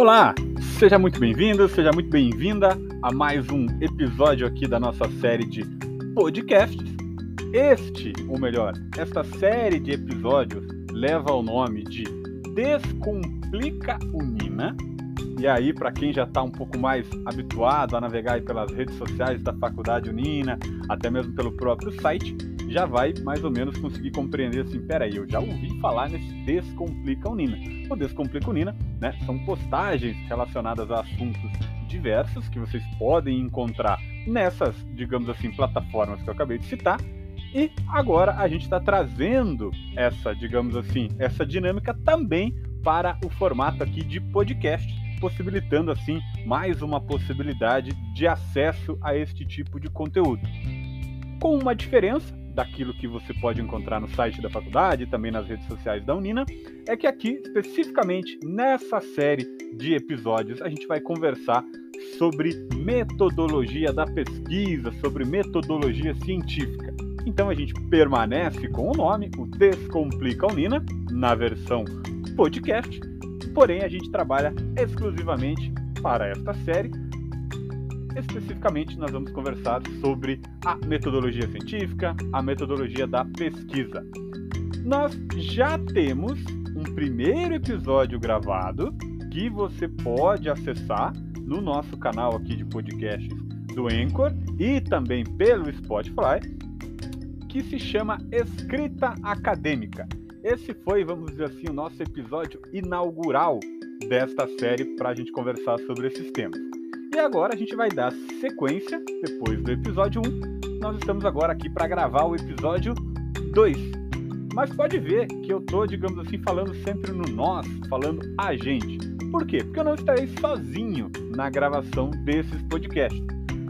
Olá, seja muito bem-vindo, seja muito bem-vinda a mais um episódio aqui da nossa série de podcasts. Este, ou melhor, esta série de episódios leva o nome de Descomplica Unina. E aí, para quem já está um pouco mais habituado a navegar pelas redes sociais da Faculdade Unina, até mesmo pelo próprio site, já vai mais ou menos conseguir compreender assim, peraí, eu já ouvi falar nesse Descomplica Unina. O Descomplica Unina, né, são postagens relacionadas a assuntos diversos que vocês podem encontrar nessas, digamos assim, plataformas que eu acabei de citar. E agora a gente está trazendo essa, digamos assim, essa dinâmica também para o formato aqui de podcast, possibilitando assim mais uma possibilidade de acesso a este tipo de conteúdo. Com uma diferença, daquilo que você pode encontrar no site da faculdade e também nas redes sociais da Unina, é que aqui, especificamente nessa série de episódios, a gente vai conversar sobre metodologia da pesquisa, sobre metodologia científica. Então a gente permanece com o nome, o Descomplica Unina, na versão podcast, porém a gente trabalha exclusivamente para esta série Especificamente, nós vamos conversar sobre a metodologia científica, a metodologia da pesquisa. Nós já temos um primeiro episódio gravado que você pode acessar no nosso canal aqui de podcasts do Anchor e também pelo Spotify, que se chama Escrita Acadêmica. Esse foi, vamos dizer assim, o nosso episódio inaugural desta série para a gente conversar sobre esses temas. E agora a gente vai dar sequência, depois do episódio 1. Nós estamos agora aqui para gravar o episódio 2. Mas pode ver que eu tô, digamos assim, falando sempre no nós, falando a gente. Por quê? Porque eu não estarei sozinho na gravação desses podcasts.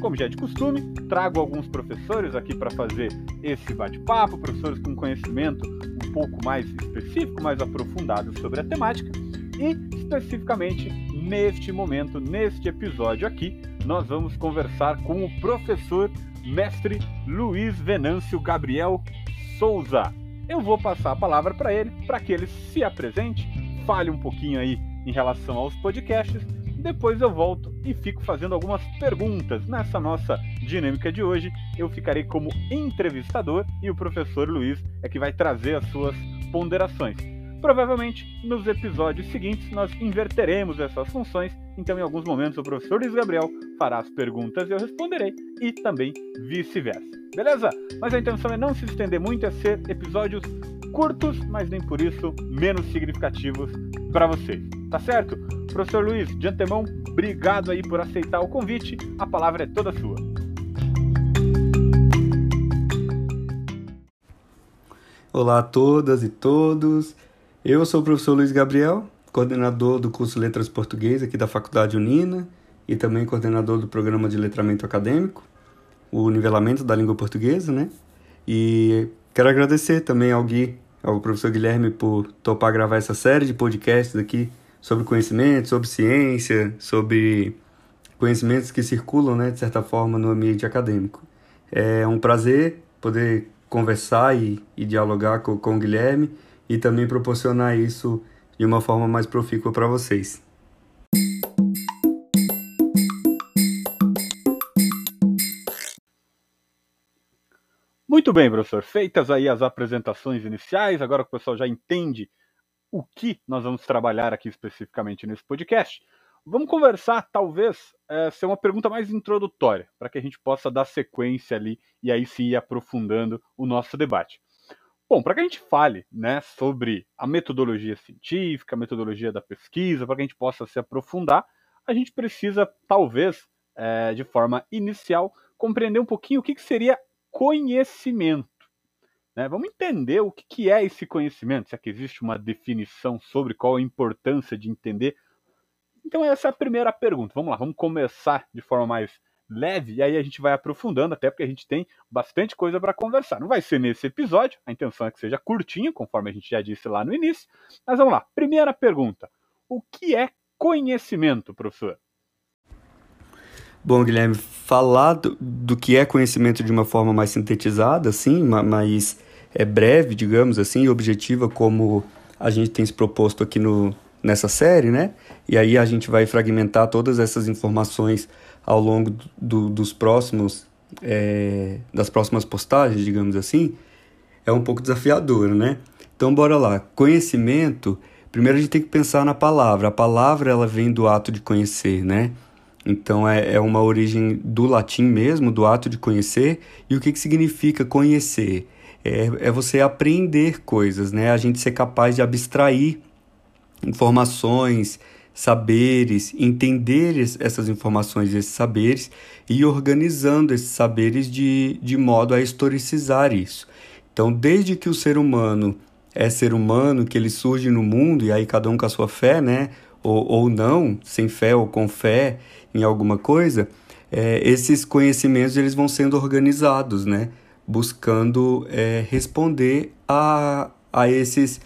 Como já é de costume, trago alguns professores aqui para fazer esse bate-papo, professores com conhecimento um pouco mais específico, mais aprofundado sobre a temática e especificamente neste momento, neste episódio aqui, nós vamos conversar com o professor mestre Luiz Venâncio Gabriel Souza. Eu vou passar a palavra para ele, para que ele se apresente, fale um pouquinho aí em relação aos podcasts. Depois eu volto e fico fazendo algumas perguntas. Nessa nossa dinâmica de hoje, eu ficarei como entrevistador e o professor Luiz é que vai trazer as suas ponderações. Provavelmente, nos episódios seguintes, nós inverteremos essas funções, então em alguns momentos o professor Luiz Gabriel fará as perguntas e eu responderei, e também vice-versa. Beleza? Mas a intenção é não se estender muito, é ser episódios curtos, mas nem por isso menos significativos para vocês. Tá certo? Professor Luiz, de antemão, obrigado aí por aceitar o convite. A palavra é toda sua. Olá a todas e todos. Eu sou o professor Luiz Gabriel, coordenador do curso Letras Português aqui da Faculdade Unina e também coordenador do programa de letramento acadêmico, o nivelamento da língua portuguesa, né? E quero agradecer também ao Gui, ao professor Guilherme por topar gravar essa série de podcasts aqui sobre conhecimento, sobre ciência, sobre conhecimentos que circulam, né, de certa forma, no ambiente acadêmico. É um prazer poder conversar e, e dialogar com, com o Guilherme e também proporcionar isso de uma forma mais profícua para vocês. Muito bem, professor. Feitas aí as apresentações iniciais, agora que o pessoal já entende o que nós vamos trabalhar aqui especificamente nesse podcast, vamos conversar, talvez, é, ser uma pergunta mais introdutória, para que a gente possa dar sequência ali e aí sim ir aprofundando o nosso debate. Bom, para que a gente fale né, sobre a metodologia científica, a metodologia da pesquisa, para que a gente possa se aprofundar, a gente precisa, talvez, é, de forma inicial, compreender um pouquinho o que, que seria conhecimento. Né? Vamos entender o que, que é esse conhecimento, se é que existe uma definição sobre qual a importância de entender. Então, essa é a primeira pergunta. Vamos lá, vamos começar de forma mais leve, e aí a gente vai aprofundando, até porque a gente tem bastante coisa para conversar. Não vai ser nesse episódio, a intenção é que seja curtinho, conforme a gente já disse lá no início. Mas vamos lá, primeira pergunta: o que é conhecimento, professor? Bom, Guilherme, falar do, do que é conhecimento de uma forma mais sintetizada, assim, mais é breve, digamos assim, e objetiva, como a gente tem se proposto aqui no, nessa série, né? E aí a gente vai fragmentar todas essas informações ao longo do, dos próximos é, das próximas postagens, digamos assim, é um pouco desafiador, né? Então bora lá. Conhecimento, primeiro a gente tem que pensar na palavra. A palavra ela vem do ato de conhecer, né? Então é, é uma origem do latim mesmo, do ato de conhecer. E o que, que significa conhecer? É, é você aprender coisas, né? A gente ser capaz de abstrair informações, saberes, entender essas informações e esses saberes e organizando esses saberes de, de modo a historicizar isso. Então, desde que o ser humano é ser humano, que ele surge no mundo, e aí cada um com a sua fé, né? Ou, ou não, sem fé ou com fé em alguma coisa, é, esses conhecimentos eles vão sendo organizados, né? Buscando é, responder a, a esses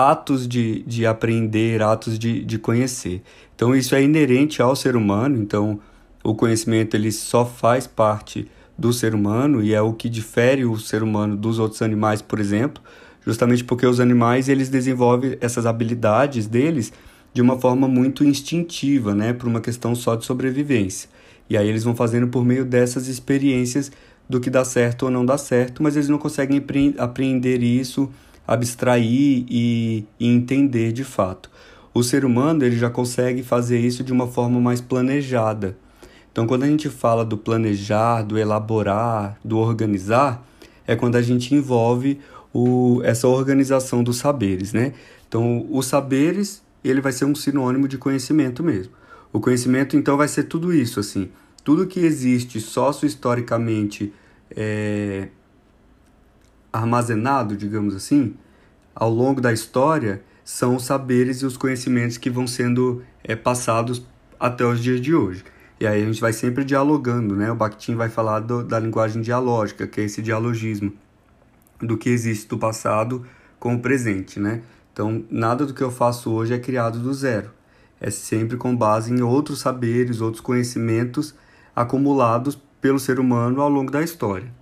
atos de, de aprender, atos de, de conhecer. Então isso é inerente ao ser humano, então o conhecimento ele só faz parte do ser humano e é o que difere o ser humano dos outros animais, por exemplo, justamente porque os animais eles desenvolvem essas habilidades deles de uma forma muito instintiva, né, por uma questão só de sobrevivência. E aí eles vão fazendo por meio dessas experiências do que dá certo ou não dá certo, mas eles não conseguem apreender isso abstrair e, e entender de fato. O ser humano ele já consegue fazer isso de uma forma mais planejada. Então, quando a gente fala do planejar, do elaborar, do organizar, é quando a gente envolve o, essa organização dos saberes, né? Então, os saberes, ele vai ser um sinônimo de conhecimento mesmo. O conhecimento, então, vai ser tudo isso, assim. Tudo que existe sócio-historicamente é, armazenado, digamos assim, ao longo da história, são os saberes e os conhecimentos que vão sendo é, passados até os dias de hoje. E aí a gente vai sempre dialogando, né? O Bakhtin vai falar do, da linguagem dialógica, que é esse dialogismo do que existe do passado com o presente, né? Então, nada do que eu faço hoje é criado do zero. É sempre com base em outros saberes, outros conhecimentos acumulados pelo ser humano ao longo da história.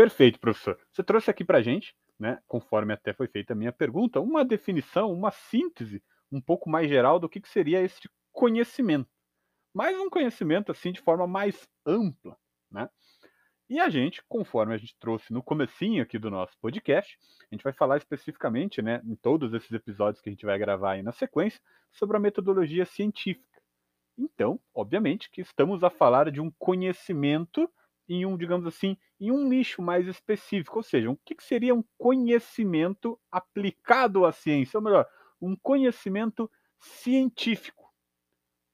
Perfeito, professor. Você trouxe aqui para a gente, né, conforme até foi feita a minha pergunta, uma definição, uma síntese um pouco mais geral do que, que seria esse conhecimento. Mas um conhecimento assim de forma mais ampla, né? E a gente, conforme a gente trouxe no comecinho aqui do nosso podcast, a gente vai falar especificamente, né, em todos esses episódios que a gente vai gravar aí na sequência, sobre a metodologia científica. Então, obviamente que estamos a falar de um conhecimento em um, digamos assim, em um nicho mais específico, ou seja, o que, seria um conhecimento aplicado à ciência, ou melhor, um conhecimento científico.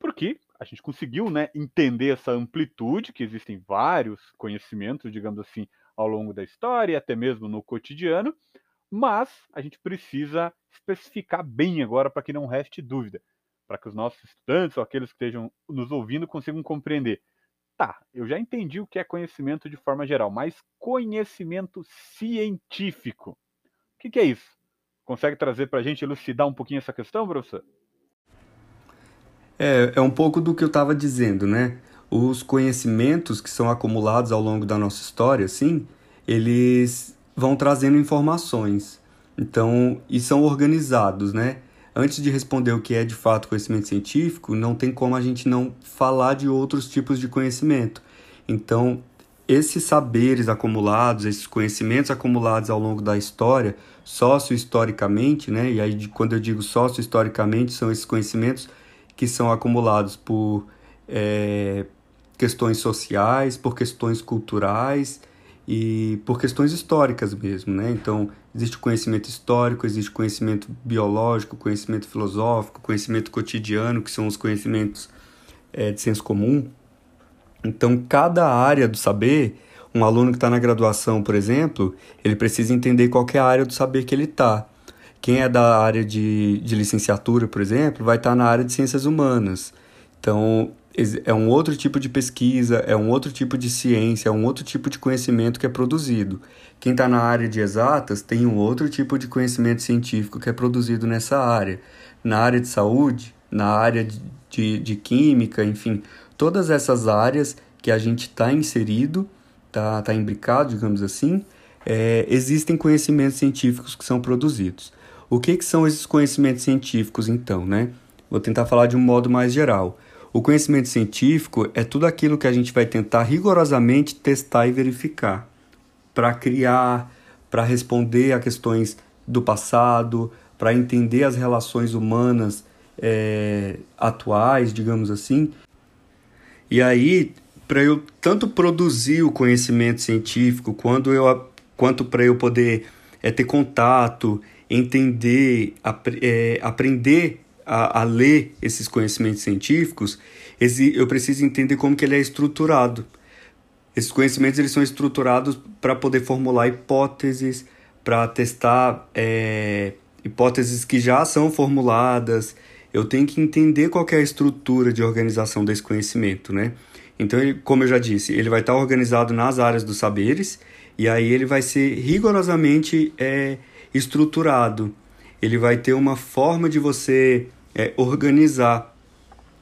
Porque a gente conseguiu né, entender essa amplitude, que existem vários conhecimentos, digamos assim, ao longo da história, até mesmo no cotidiano, mas a gente precisa especificar bem agora para que não reste dúvida, para que os nossos estudantes ou aqueles que estejam nos ouvindo consigam compreender Tá, eu já entendi o que é conhecimento de forma geral, mas conhecimento científico. O que, que é isso? Consegue trazer para a gente elucidar um pouquinho essa questão, professor? É, é um pouco do que eu estava dizendo, né? Os conhecimentos que são acumulados ao longo da nossa história, sim, eles vão trazendo informações. Então, e são organizados, né? Antes de responder o que é de fato conhecimento científico, não tem como a gente não falar de outros tipos de conhecimento. Então, esses saberes acumulados, esses conhecimentos acumulados ao longo da história, sócio-historicamente, né? E aí, quando eu digo sócio-historicamente, são esses conhecimentos que são acumulados por é, questões sociais, por questões culturais e por questões históricas mesmo, né? Então, existe conhecimento histórico, existe conhecimento biológico, conhecimento filosófico, conhecimento cotidiano, que são os conhecimentos é, de senso comum. Então, cada área do saber, um aluno que está na graduação, por exemplo, ele precisa entender qual é a área do saber que ele está. Quem é da área de, de licenciatura, por exemplo, vai estar tá na área de ciências humanas. Então, é um outro tipo de pesquisa, é um outro tipo de ciência, é um outro tipo de conhecimento que é produzido. Quem está na área de exatas tem um outro tipo de conhecimento científico que é produzido nessa área. Na área de saúde, na área de, de, de química, enfim, todas essas áreas que a gente está inserido tá, tá imbricado, digamos assim, é, existem conhecimentos científicos que são produzidos. O que, que são esses conhecimentos científicos, então, né? Vou tentar falar de um modo mais geral. O conhecimento científico é tudo aquilo que a gente vai tentar rigorosamente testar e verificar para criar, para responder a questões do passado, para entender as relações humanas é, atuais, digamos assim. E aí, para eu tanto produzir o conhecimento científico, quando eu, quanto para eu poder é, ter contato, entender, ap é, aprender a, a, ler esses conhecimentos científicos, esse, eu preciso entender como que ele é estruturado. Esses conhecimentos eles são estruturados para poder formular hipóteses, para testar é, hipóteses que já são formuladas. Eu tenho que entender qual é a estrutura de organização desse conhecimento, né? Então, ele, como eu já disse, ele vai estar organizado nas áreas dos saberes e aí ele vai ser rigorosamente é, estruturado. Ele vai ter uma forma de você é, organizar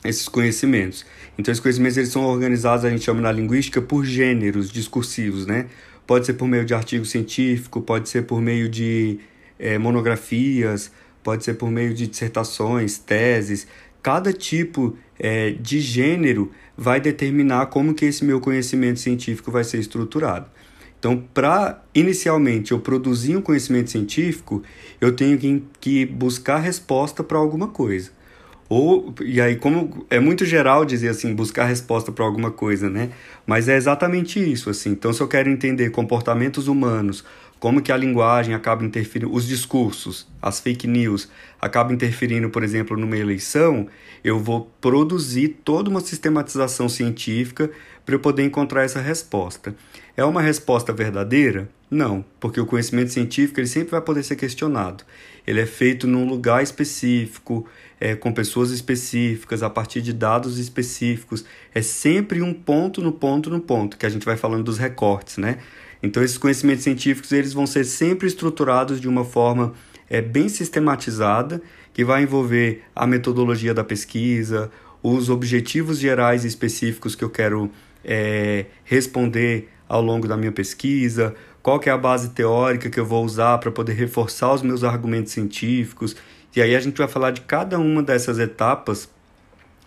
esses conhecimentos. Então, esses conhecimentos eles são organizados, a gente chama na linguística, por gêneros discursivos, né? Pode ser por meio de artigo científico, pode ser por meio de é, monografias, pode ser por meio de dissertações, teses. Cada tipo é, de gênero vai determinar como que esse meu conhecimento científico vai ser estruturado. Então, para inicialmente eu produzir um conhecimento científico, eu tenho que, que buscar resposta para alguma coisa. Ou, e aí, como é muito geral dizer assim, buscar resposta para alguma coisa, né? Mas é exatamente isso, assim. Então, se eu quero entender comportamentos humanos, como que a linguagem acaba interferindo, os discursos, as fake news, acabam interferindo, por exemplo, numa eleição, eu vou produzir toda uma sistematização científica para eu poder encontrar essa resposta. É uma resposta verdadeira? Não, porque o conhecimento científico ele sempre vai poder ser questionado. Ele é feito num lugar específico, é, com pessoas específicas, a partir de dados específicos. É sempre um ponto no ponto no ponto, que a gente vai falando dos recortes, né? Então, esses conhecimentos científicos eles vão ser sempre estruturados de uma forma é, bem sistematizada, que vai envolver a metodologia da pesquisa, os objetivos gerais e específicos que eu quero é, responder ao longo da minha pesquisa, qual que é a base teórica que eu vou usar para poder reforçar os meus argumentos científicos. E aí a gente vai falar de cada uma dessas etapas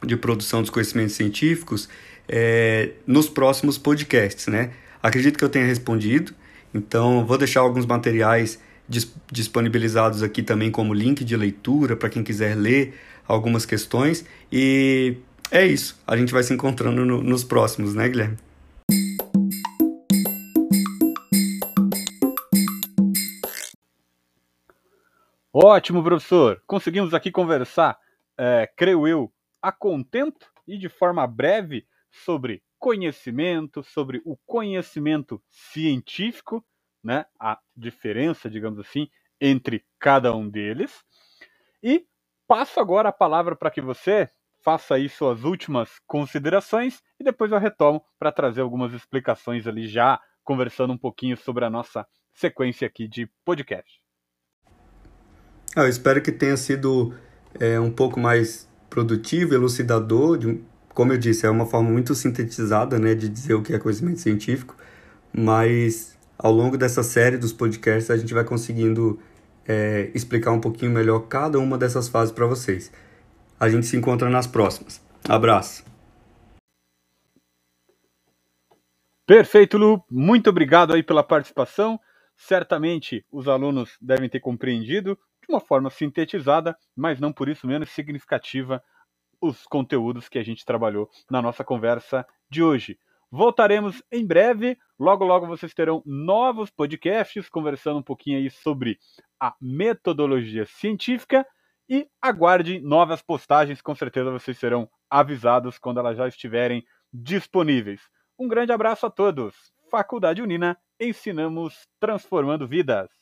de produção dos conhecimentos científicos é, nos próximos podcasts, né? Acredito que eu tenha respondido, então vou deixar alguns materiais disponibilizados aqui também como link de leitura para quem quiser ler algumas questões. E é isso, a gente vai se encontrando no, nos próximos, né, Guilherme? Ótimo, professor. Conseguimos aqui conversar, é, creio eu, a contento e de forma breve sobre conhecimento, sobre o conhecimento científico, né, a diferença, digamos assim, entre cada um deles. E passo agora a palavra para que você faça aí suas últimas considerações e depois eu retomo para trazer algumas explicações ali já conversando um pouquinho sobre a nossa sequência aqui de podcast. Ah, eu espero que tenha sido é, um pouco mais produtivo, elucidador, de, como eu disse, é uma forma muito sintetizada né, de dizer o que é conhecimento científico, mas ao longo dessa série dos podcasts a gente vai conseguindo é, explicar um pouquinho melhor cada uma dessas fases para vocês. A gente se encontra nas próximas. Abraço! Perfeito, Lu. Muito obrigado aí pela participação. Certamente os alunos devem ter compreendido de uma forma sintetizada, mas não por isso menos significativa, os conteúdos que a gente trabalhou na nossa conversa de hoje. Voltaremos em breve. Logo, logo vocês terão novos podcasts conversando um pouquinho aí sobre a metodologia científica e aguarde novas postagens. Com certeza vocês serão avisados quando elas já estiverem disponíveis. Um grande abraço a todos. Faculdade Unina, ensinamos transformando vidas.